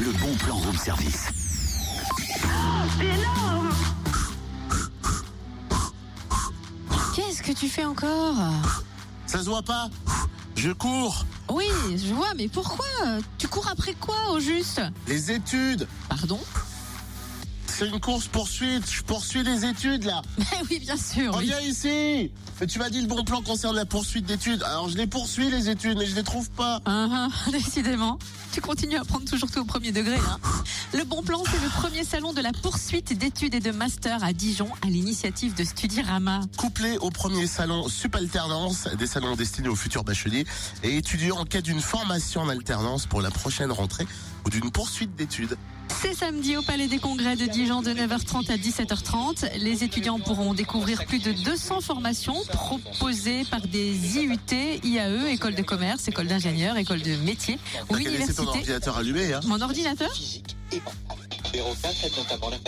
le bon plan room service. C'est énorme Qu'est-ce que tu fais encore? Ça se voit pas Je cours Oui, je vois, mais pourquoi? Tu cours après quoi au juste? Les études Pardon? C'est une course poursuite Je poursuis les études là Mais oui, bien sûr. oui. Reviens ici Mais tu m'as dit le bon plan concerne la poursuite d'études. Alors je les poursuis les études, mais je les trouve pas. Ah, ah, décidément. Tu continues à prendre toujours tout au premier degré. Hein. Le Bon Plan, c'est le premier salon de la poursuite d'études et de master à Dijon à l'initiative de Studirama. Couplé au premier salon Supalternance, des salons destinés aux futurs bacheliers et étudiants en quête d'une formation en alternance pour la prochaine rentrée ou d'une poursuite d'études. C'est samedi au Palais des Congrès de Dijon de 9h30 à 17h30. Les étudiants pourront découvrir plus de 200 formations proposées par des IUT, IAE, école de commerce, école d'ingénieur, école de métier ou qu'à laisser ton université. ordinateur allumé, hein Mon ordinateur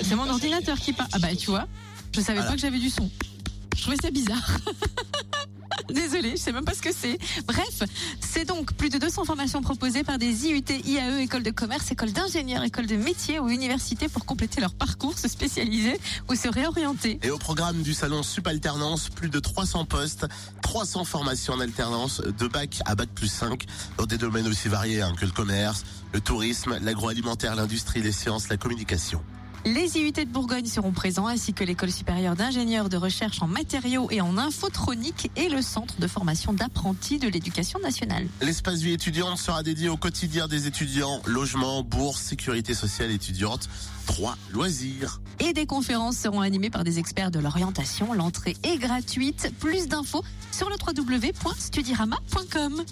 C'est mon ordinateur qui parle. Ah bah tu vois, je savais Voilà. pas que j'avais du son. Je trouvais ça bizarre. Désolée, je sais même pas ce que c'est. Bref, c'est donc plus de 200 formations proposées par des IUT, IAE, écoles de commerce, écoles d'ingénieurs, écoles de métiers ou universités pour compléter leur parcours, se spécialiser ou se réorienter. Et au programme du salon Supalternance, plus de 300 postes, 300 formations en alternance, de bac à bac plus 5, dans des domaines aussi variés hein, que le commerce, le tourisme, l'agroalimentaire, l'industrie, les sciences, la communication. Les IUT de Bourgogne seront présents, ainsi que l'école supérieure d'ingénieurs de recherche en matériaux et en infotronique et le centre de formation d'apprentis de l'éducation nationale. L'espace vie étudiante sera dédié au quotidien des étudiants, logement, bourse, sécurité sociale étudiante, droit, loisirs. Et des conférences seront animées par des experts de l'orientation. L'entrée est gratuite. Plus d'infos sur le www.studirama.com.